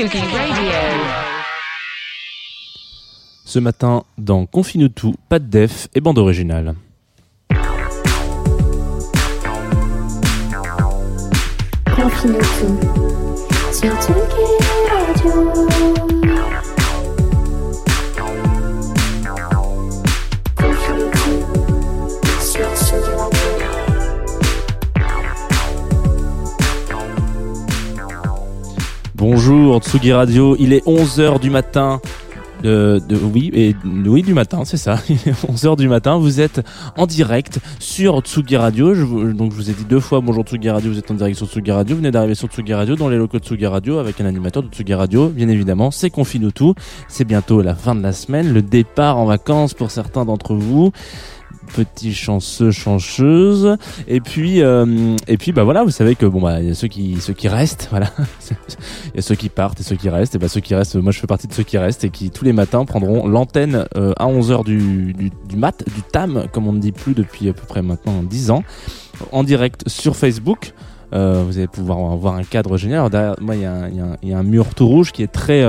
Radio. Ce matin, dans Confine tout, pas de def et bande originale. Confine tout sur Tsugi Radio. Bonjour Tsugi Radio, il est 11h du matin. De, de- oui, et, oui, du matin, c'est ça. 11h du matin, vous êtes en direct sur Tsugi Radio. Je, donc, je vous ai dit deux fois bonjour Tsugi Radio, vous êtes en direct sur Tsugi Radio. Vous venez d'arriver sur Tsugi Radio, dans les locaux de Tsugi Radio, avec un animateur de Tsugi Radio, bien évidemment. C'est Confine tout. C'est bientôt la fin de la semaine, le départ en vacances pour certains d'entre vous. Petit chanceux, chanceuse. Et puis, euh, et puis, bah voilà, vous savez que bon, bah, il y a ceux qui, ceux qui restent, voilà. Il y a ceux qui partent et ceux qui restent. Et bah, ceux qui restent, moi je fais partie de ceux qui restent et qui tous les matins prendront l'antenne euh, à 11h du, du, du mat, du TAM, comme on ne dit plus depuis à peu près maintenant 10 ans, en direct sur Facebook. Euh, vous allez pouvoir avoir un cadre génial. Alors, derrière moi, il y, a un- mur tout rouge qui est très.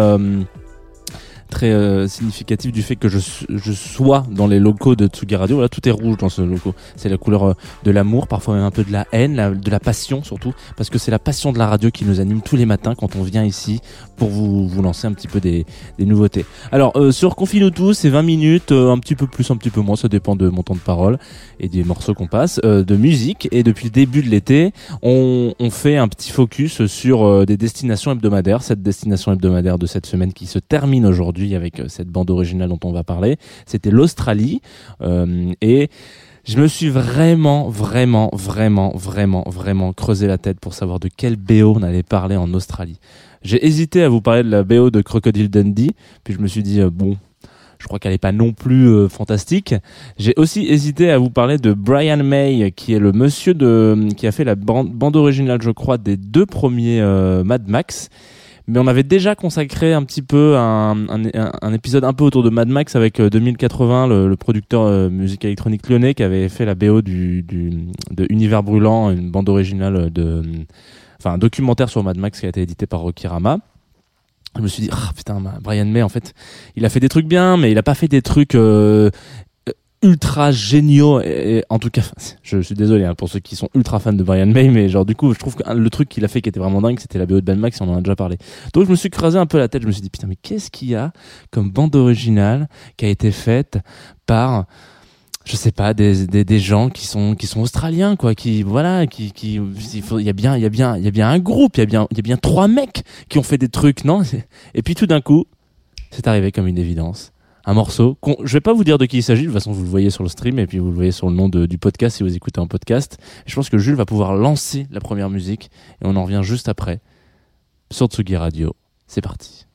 Très euh, significatif du fait que je, je sois dans les locaux de Tsugi Radio. Voilà, tout est rouge dans ce logo. C'est la couleur euh, de l'amour, parfois même un peu de la haine, de la passion surtout, parce que c'est la passion de la radio qui nous anime tous les matins quand on vient ici pour vous, vous lancer un petit peu des, des nouveautés. Alors, euh, sur Confine tout, c'est 20 minutes, euh, un petit peu plus, un petit peu moins, ça dépend de mon temps de parole et des morceaux qu'on passe, euh, de musique. Et depuis le début de l'été, on, on fait un petit focus sur euh, des destinations hebdomadaires. Cette destination hebdomadaire de cette semaine qui se termine aujourd'hui avec euh, cette bande originale dont on va parler, c'était l'Australie. Euh, et je me suis vraiment, vraiment, vraiment, vraiment, vraiment creusé la tête pour savoir de quel BO on allait parler en Australie. J'ai hésité à vous parler de la BO de Crocodile Dundee, puis je me suis dit, euh, bon, je crois qu'elle n'est pas non plus fantastique. J'ai aussi hésité à vous parler de Brian May, qui est le monsieur de, qui a fait la bande, bande originale, je crois, des deux premiers Mad Max. Mais on avait déjà consacré un petit peu un, un, un- épisode un peu autour de Mad Max avec euh, 2080, le, le producteur euh, musique électronique lyonnais qui avait fait la BO du, du de Univers brûlant, une bande originale de, enfin un documentaire sur Mad Max qui a été édité par Rokirama. Je me suis dit, ah putain, Brian May, en fait, il a fait des trucs bien, mais il a pas fait des trucs euh, euh, ultra géniaux. Et, et en tout cas, je suis désolé hein, pour ceux qui sont ultra fans de Brian May, mais genre du coup, je trouve que le truc qu'il a fait qui était vraiment dingue, c'était la BO de Ben Max, on en a déjà parlé. Donc je me suis creusé un peu la tête, je me suis dit, putain, mais qu'est-ce qu'il y a comme bande originale qui a été faite par je sais pas des, des, des gens qui sont qui sont australiens quoi qui voilà qui qui il faut y a bien il y a bien il y a bien un groupe il y a bien il y a bien trois mecs qui ont fait des trucs non? Et puis tout d'un coup c'est arrivé comme une évidence un morceau qu'on je vais pas vous dire de qui il s'agit de toute façon vous le voyez sur le stream et puis vous le voyez sur le nom du podcast si vous écoutez un podcast je pense que Jules va pouvoir lancer la première musique et on en revient juste après sur Tsugi Radio c'est parti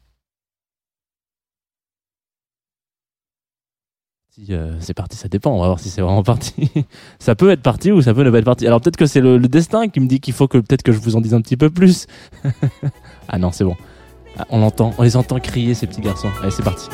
euh, c'est parti, ça dépend. On va voir si c'est vraiment parti. ça peut être parti ou ça peut ne pas être parti. Alors peut-être que c'est le, le destin qui me dit qu'il faut que peut-être que je vous en dise un petit peu plus. ah non, c'est bon. Ah, on l'entend, on les entend crier ces petits garçons. Allez, c'est parti.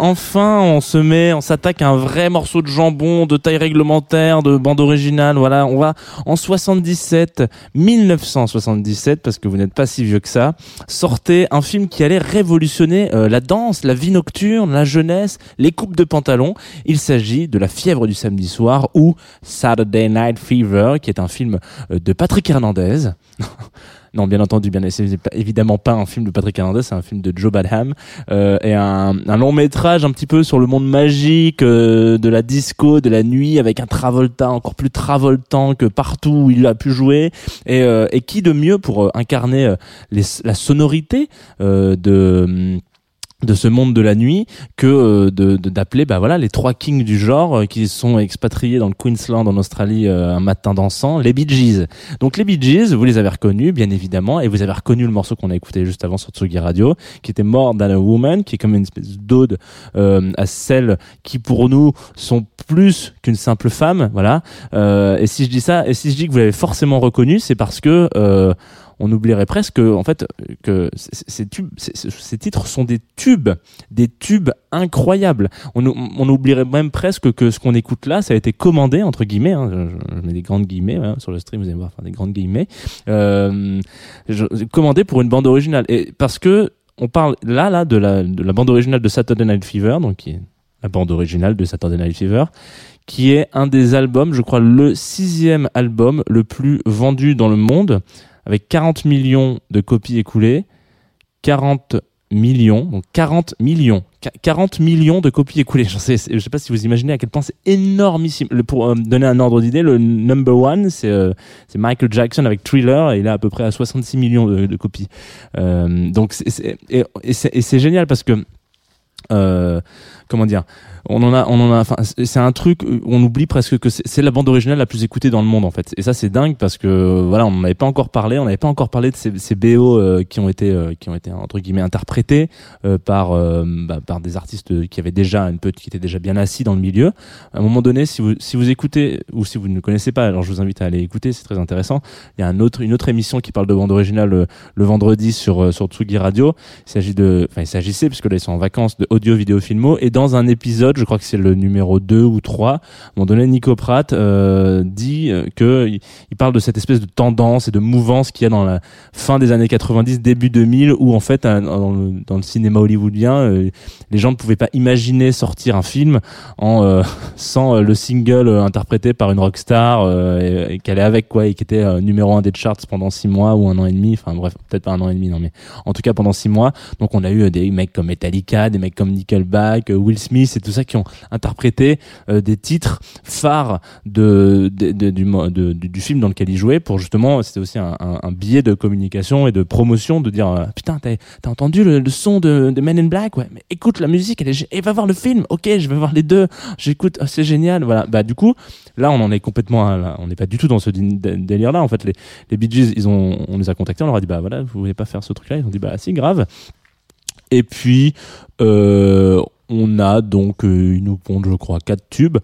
Enfin, on se met, on s'attaque à un vrai morceau de jambon de taille réglementaire, de bande originale. Voilà, on va en 77, 1977, parce que vous n'êtes pas si vieux que ça, sortait un film qui allait révolutionner euh, la danse, la vie nocturne, la jeunesse, les coupes de pantalon. Il s'agit de La fièvre du samedi soir ou Saturday Night Fever, qui est un film euh, de Patrick Hernandez. Non, bien entendu, bien évidemment pas un film de Patrick Hernandez, c'est un film de Joe Badham euh, et un, long métrage un petit peu sur le monde magique euh, de la disco, de la nuit, avec un Travolta encore plus travoltant que partout où il a pu jouer. Et, euh, qui de mieux pour euh, incarner euh, la sonorité de hum, de ce monde de la nuit que euh, de d'appeler bah voilà les trois kings du genre euh, qui sont expatriés dans le Queensland en Australie euh, un matin dansant les Bee Gees donc les Bee Gees, vous les avez reconnus, bien évidemment, et vous avez reconnu le morceau qu'on a écouté juste avant sur Tsugi Radio, qui était More Than a Woman, qui est comme une espèce d'ode euh, à celles qui pour nous sont plus qu'une simple femme, voilà. Euh, et si je dis ça, et si je dis que vous l'avez forcément reconnu, c'est parce que euh, on oublierait presque en fait que ces tubes, ces titres sont des tubes, des tubes incroyables. On, ou- on oublierait même presque que ce qu'on écoute là, ça a été commandé entre guillemets. hein, je, mets des grandes guillemets voilà, sur le stream, vous allez voir, enfin, des grandes guillemets. Euh, commandé pour une bande originale. Et parce que on parle là, là, de la, de la bande originale de Saturday Night Fever, donc qui est la bande originale de Saturday Night Fever, qui est un des albums, je crois, le sixième album le plus vendu dans le monde, avec 40 millions de copies écoulées, 40 millions, donc 40 millions, Qu- 40 millions de copies écoulées. Je sais, sais pas si vous imaginez à quel point c'est énormissime. Pour euh, donner un ordre d'idée, le number one, c'est euh, c'est Michael Jackson avec Thriller, et il est à peu près à 66 millions de, copies. Euh, donc et, c'est génial parce que comment dire on en a on en a enfin c'est un truc où on oublie presque que c'est la bande originale la plus écoutée dans le monde en fait. Et ça c'est dingue parce que voilà on n'en avait pas encore parlé on n'avait pas encore parlé de ces, ces BO euh, qui ont été euh, qui ont été entre guillemets interprétés euh, par euh, bah, par des artistes qui avaient déjà une petite qui étaient déjà bien assis dans le milieu. À un moment donné si vous si vous écoutez ou si vous ne connaissez pas alors je vous invite à aller écouter c'est très intéressant. Il y a un autre une autre émission qui parle de bande originale euh, le vendredi sur euh, sur Tsugi Radio. Il s'agit de, enfin, il s'agissait, puisque là, ils sont en vacances, de audio, vidéo, filmo. Et dans un épisode, je crois que c'est le numéro 2 ou 3, à un moment donné, Nico Pratt, euh, dit que parle de cette espèce de tendance et de mouvance qu'il y a dans la fin des années 90, début 2000, où, en fait, dans le, cinéma hollywoodien, euh, les gens ne pouvaient pas imaginer sortir un film en, euh, sans euh, le single euh, interprété par une rockstar, euh, et, qu'elle est avec, quoi, et qui était numéro 1 des charts pendant 6 mois ou un an et demi, enfin, bref, peut-être pas un an et demi, non, mais en tout cas pendant six mois. Donc on a eu des mecs comme Metallica, des mecs comme Nickelback, Will Smith et tout ça qui ont interprété des titres phares de, de- du, du film dans lequel ils jouaient pour justement, c'était aussi un, un, biais de communication et de promotion de dire euh, putain t'as t'as entendu le, son de, de Men in Black? Ouais mais écoute la musique elle est et va voir le film. Ok je vais voir les deux. J'écoute oh, c'est génial. Voilà. Bah du coup là on en est complètement là, on n'est pas du tout dans ce délire là en fait les les Bee Gees, ils ont, on les a contactés, on leur a dit bah voilà, vous voulez pas faire ce truc-là. Ils ont dit bah si grave. Et puis euh, on a donc, euh, ils nous je crois quatre tubes,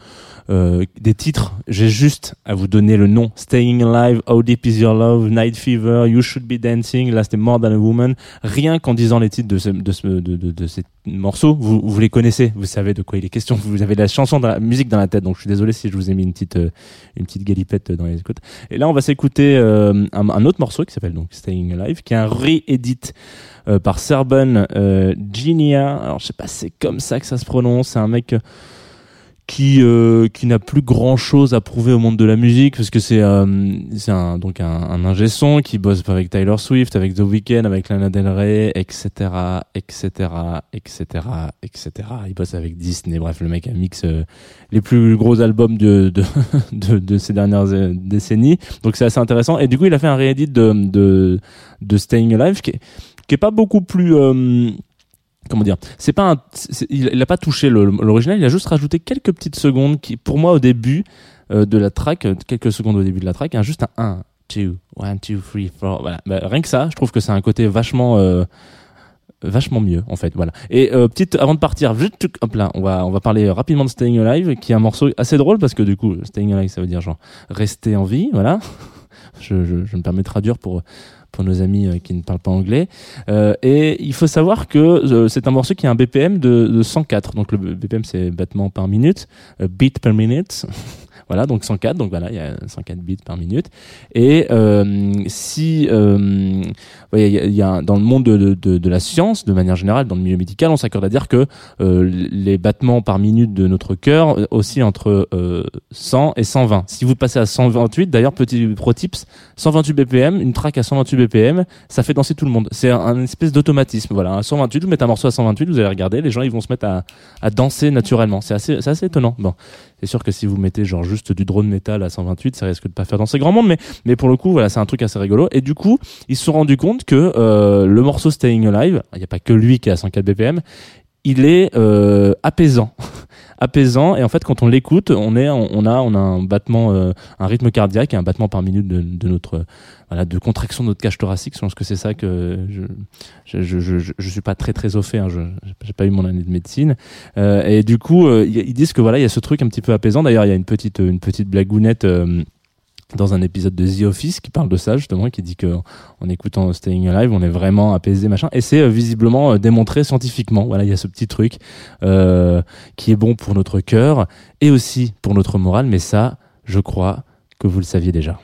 euh, des titres. J'ai juste à vous donner le nom Staying Alive, How Deep Is Your Love, Night Fever, You Should Be Dancing. C'était More Than a Woman. Rien qu'en disant les titres de, ce, de, ce, de, de, de morceaux, vous, vous les connaissez, vous savez de quoi il est question. Vous avez la chanson, de la musique dans la tête. Donc je suis désolé si je vous ai mis une petite, euh, une petite galipette dans les écoutes. Et là, on va s'écouter euh, un, autre morceau qui s'appelle donc Staying Alive, qui est un réédit euh, par Serban euh, Ginia. Alors, je sais pas, c'est comme ça que ça se prononce. C'est un mec euh, qui euh, qui n'a plus grand chose à prouver au monde de la musique parce que c'est euh, c'est un donc un, un ingé son qui bosse avec Taylor Swift, avec The Weeknd, avec Lana Del Rey, etc., etc., etc., etc. Il bosse avec Disney. Bref, le mec a mix euh, les plus gros albums de de, de, de ces dernières euh, décennies. Donc c'est assez intéressant. Et du coup, il a fait un réédit de de de Staying Alive qui est qui est pas beaucoup plus euh, comment dire c'est pas un, il, il a pas touché l'original il a juste rajouté quelques petites secondes qui pour moi au début euh, de la track euh, quelques secondes au début de la track un juste un 1 2 1 2 3 4 voilà. Bah, rien que ça je trouve que c'est un côté vachement euh, vachement mieux en fait voilà. Et euh, petite avant de partir hop là on va on va parler rapidement de Staying Alive qui est un morceau assez drôle parce que du coup Staying Alive ça veut dire genre rester en vie voilà. Je, je, je me permets de traduire pour pour nos amis euh, qui ne parlent pas anglais. Euh, et il faut savoir que euh, c'est un morceau qui a un BPM de, de 104. Donc le BPM c'est battement par minute, beat per minute. voilà, donc 104. Donc voilà, il y a 104 bits par minute. Et euh, si euh, il y a, y a dans le monde de, de, de, la science, de manière générale, dans le milieu médical, on s'accorde à dire que euh, les battements par minute de notre cœur aussi entre euh, 100 et 120. Si vous passez à 128, d'ailleurs petit pro tips, 128 BPM, une track à 128 BPM, ça fait danser tout le monde. C'est un, un espèce d'automatisme. Voilà, à 128, vous mettez un morceau à 128, vous allez regarder, les gens ils vont se mettre à, à danser naturellement. C'est assez, c'est assez étonnant. Bon, c'est sûr que si vous mettez genre juste du drone métal à 128, ça risque de pas faire danser grand monde, mais mais pour le coup, voilà, c'est un truc assez rigolo. Et du coup, ils se sont rendus compte que euh, le morceau Staying Alive, il n'y a pas que lui qui est à 104 BPM, il est euh, apaisant. apaisant. Et en fait quand on l'écoute on est on a on a un battement euh, un rythme cardiaque et un battement par minute de, notre de contraction de notre cage thoracique. Je pense que c'est ça que je je, je je suis pas très très au fait hein, je j'ai pas eu mon année de médecine. Euh, et du coup euh, ils disent que voilà il y a ce truc un petit peu apaisant. D'ailleurs il y a une petite une petite blagounette dans un épisode de The Office qui parle de ça justement qui dit que en écoutant Staying Alive on est vraiment apaisé machin. Et c'est euh, visiblement euh, démontré scientifiquement. Voilà il y a ce petit truc euh, qui est bon pour notre cœur et aussi pour notre morale. Mais ça je crois que vous le saviez déjà.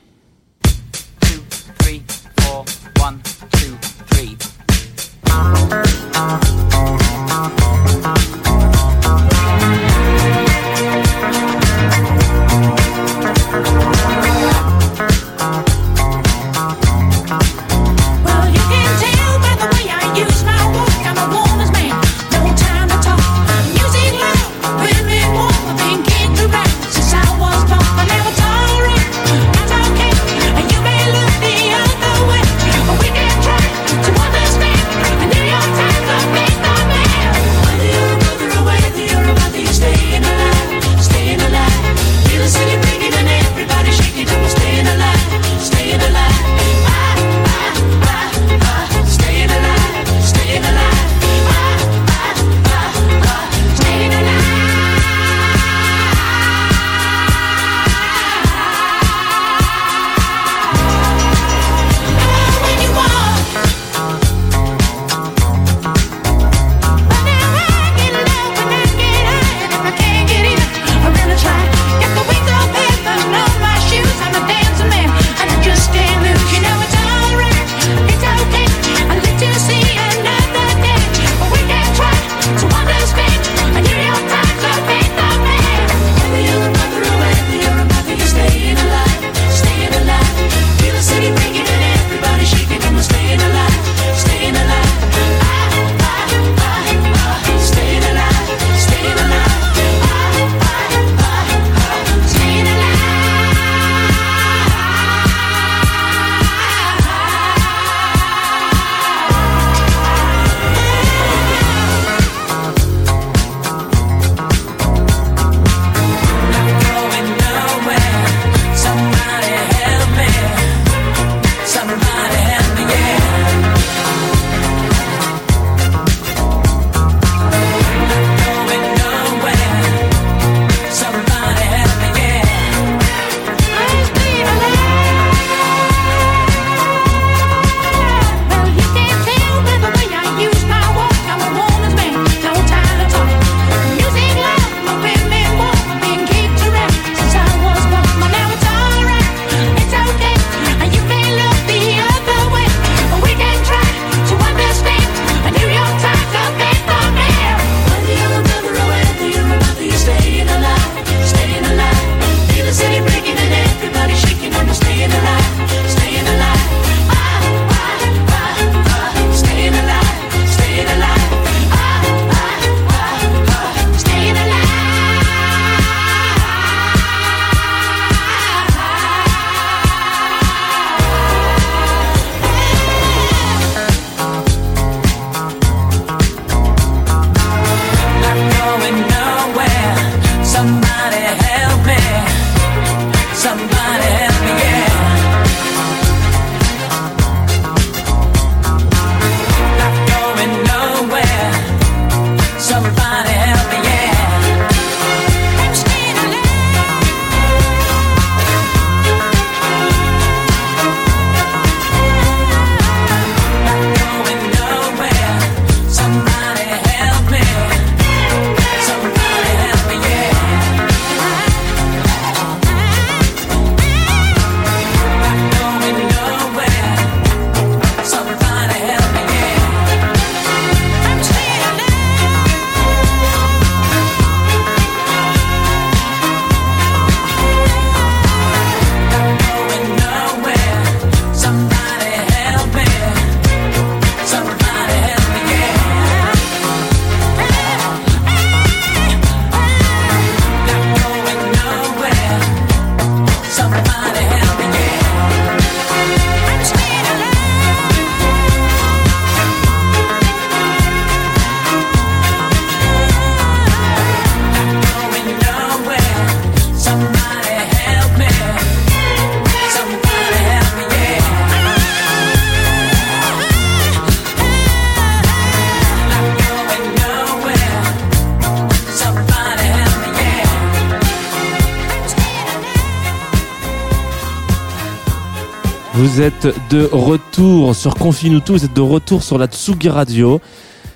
Vous êtes de retour sur Confinutu, vous êtes de retour sur la Tsugi Radio.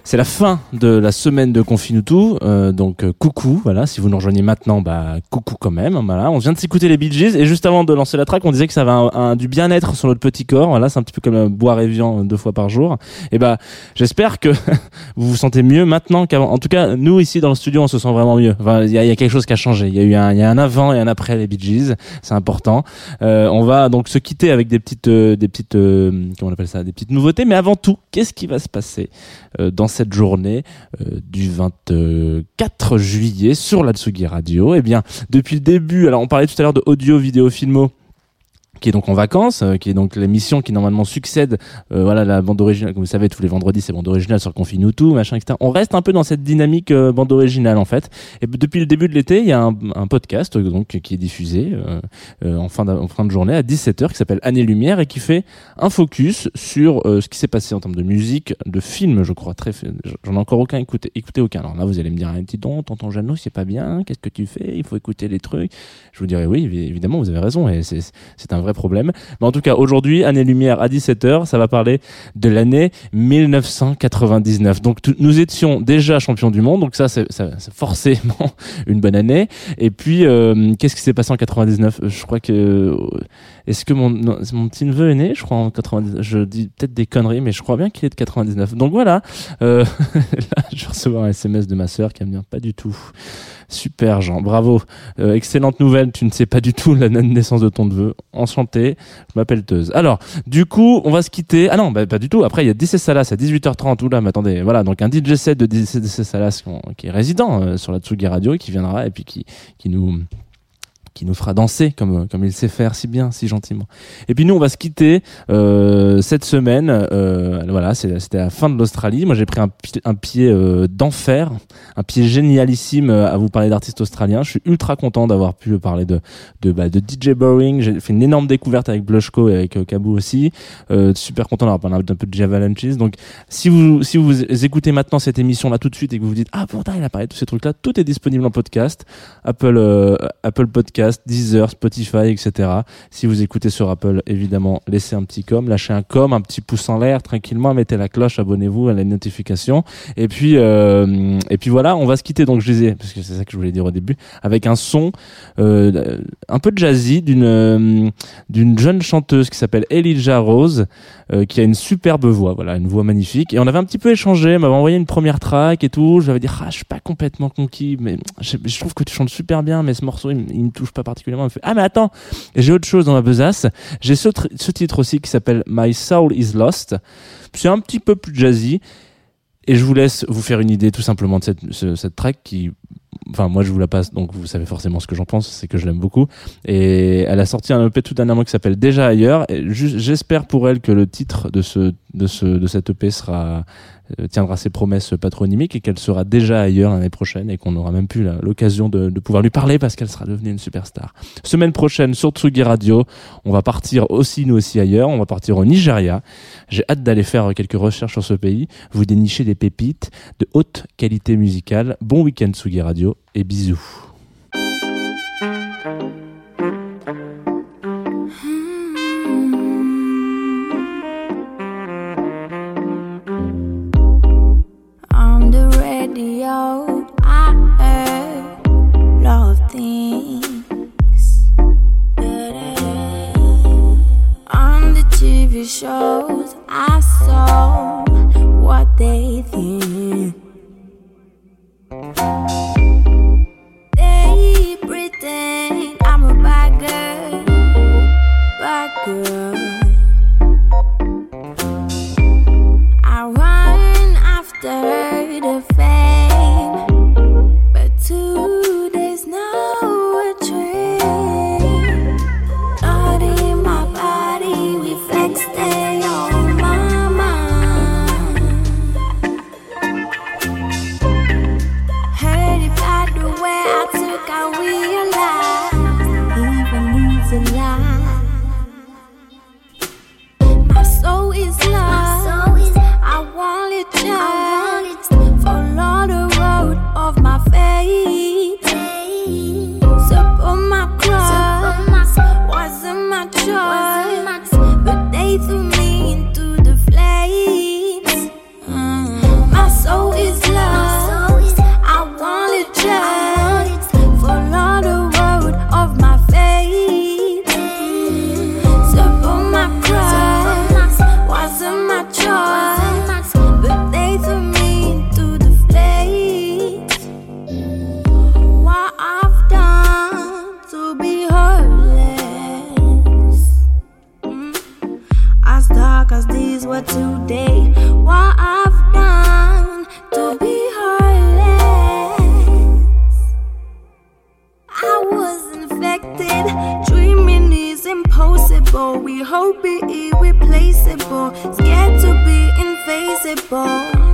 C'est la fin de la semaine de Confinutu, euh, donc euh, coucou, voilà, si vous nous rejoignez maintenant, bah coucou quand même, voilà. On vient de s'écouter les Bee Gees et juste avant de lancer la track, on disait que ça avait un, un- du bien-être sur notre petit corps, voilà, c'est un petit peu comme euh, boire et viand deux fois par jour. Et bah j'espère que vous vous sentez mieux maintenant qu'avant. En tout cas, nous ici dans le studio, on se sent vraiment mieux. Il y y a quelque chose qui a changé. Il y a eu un, y a un avant et un après les Bee Gees, c'est important. Euh, on va donc se quitter avec des petites, euh, des petites, euh, comment on appelle ça, des petites nouveautés. Mais avant tout, qu'est-ce qui va se passer euh, dans cette journée euh, du 24 juillet sur la Tsugi Radio. Eh bien, depuis le début, alors on parlait tout à l'heure de audio, vidéo, filmo qui est donc en vacances, euh, qui est donc l'émission qui normalement succède, euh, voilà la bande originale, comme vous savez tous les vendredis c'est bande originale sur Confinutu, machin, etc. On reste un peu dans cette dynamique euh, bande originale en fait. Et depuis le début de l'été, il y a un, un podcast euh, donc qui est diffusé euh, euh, en fin de, en fin de journée à 17h qui s'appelle Année Lumière et qui fait un focus sur ce qui s'est passé en termes de musique, de films, je crois très. J'en ai encore aucun écouté, écouté aucun. Alors là vous allez me dire, un petit don, tonton Jeannot, c'est pas bien, qu'est-ce que tu fais? Il faut écouter les trucs. Je vous dirais oui, évi- évidemment vous avez raison et c'est un vrai problème. Mais en tout cas, aujourd'hui, Année Lumière à 17h, ça va parler de l'année 1999. Donc nous étions déjà champions du monde, donc ça c'est forcément une bonne année. Et puis, euh, qu'est-ce qui s'est passé en 99 Je crois que... Est-ce que mon, petit neveu est né Je crois en 99. Je dis peut-être des conneries, mais je crois bien qu'il est de 99. Donc voilà. Euh, là, je vais recevoir un SMS de ma sœur qui me dire pas du tout. Super Jean, bravo. Euh, excellente nouvelle, tu ne sais pas du tout la naissance de ton neveu. Enchanté, je m'appelle Teuse. Alors, du coup, on va se quitter. Ah non, bah, pas du tout. Après, il y a DC Salas à 18h30. Oula, mais attendez, voilà, donc un DJ set de DC, Salas qui, est résident euh, sur la Tsugi Radio et qui viendra et puis qui nous qui nous fera danser comme comme il sait faire si bien, si gentiment. Et puis nous, on va se quitter euh, cette semaine. Euh, voilà, c'était la fin de l'Australie. Moi, j'ai pris un, un pied euh, d'enfer, un pied génialissime euh, à vous parler d'artistes australiens. Je suis ultra content d'avoir pu parler de de, bah, de DJ Boring. J'ai fait une énorme découverte avec Blushko et avec euh, Kabou aussi. Euh, super content d'avoir parlé un peu de Javalanches. Donc, si vous si vous écoutez maintenant cette émission là tout de suite et que vous vous dites ah pourtant il a parlé de tous ces trucs là, tout est disponible en podcast. Apple euh, Apple Podcast, Deezer, Spotify, etc. Si vous écoutez sur Apple, évidemment, laissez un petit com, lâchez un com, un petit pouce en l'air tranquillement, mettez la cloche, abonnez-vous à la notification. Et puis euh, et puis voilà, on va se quitter donc je disais parce que c'est ça que je voulais dire au début avec un son euh, un peu jazzy d'une euh, d'une jeune chanteuse qui s'appelle Elijah Rose qui a une superbe voix, voilà, une voix magnifique. Et on avait un petit peu échangé, m'avait envoyé une première track et tout. Je lui avais dit, ah, je suis pas complètement conquis, mais je, trouve que tu chantes super bien, mais ce morceau, il, il me touche pas particulièrement. Elle fait, ah, mais attends, j'ai autre chose dans ma besace. J'ai ce, tr- ce titre aussi qui s'appelle My Soul is Lost. C'est un petit peu plus jazzy. Et je vous laisse vous faire une idée tout simplement de cette, ce- cette track qui, enfin moi je vous la passe, donc vous savez forcément ce que j'en pense, c'est que je l'aime beaucoup. Et elle a sorti un EP tout dernièrement qui s'appelle Déjà ailleurs. J'espère pour elle que le titre de ce de ce de cette EP sera tiendra ses promesses patronymiques et qu'elle sera déjà ailleurs l'année prochaine et qu'on aura même plus l'occasion de, de pouvoir lui parler parce qu'elle sera devenue une superstar. Semaine prochaine sur Tsugi Radio, on va partir aussi nous aussi ailleurs, on va partir au Nigeria. J'ai hâte d'aller faire quelques recherches sur ce pays, vous dénicher des pépites de haute qualité musicale. Bon week-end Tsugi Radio et bisous. Radio, I heard things. On the TV shows, I saw what they think. Impossible. We hope it irreplaceable. Scared to be invisible.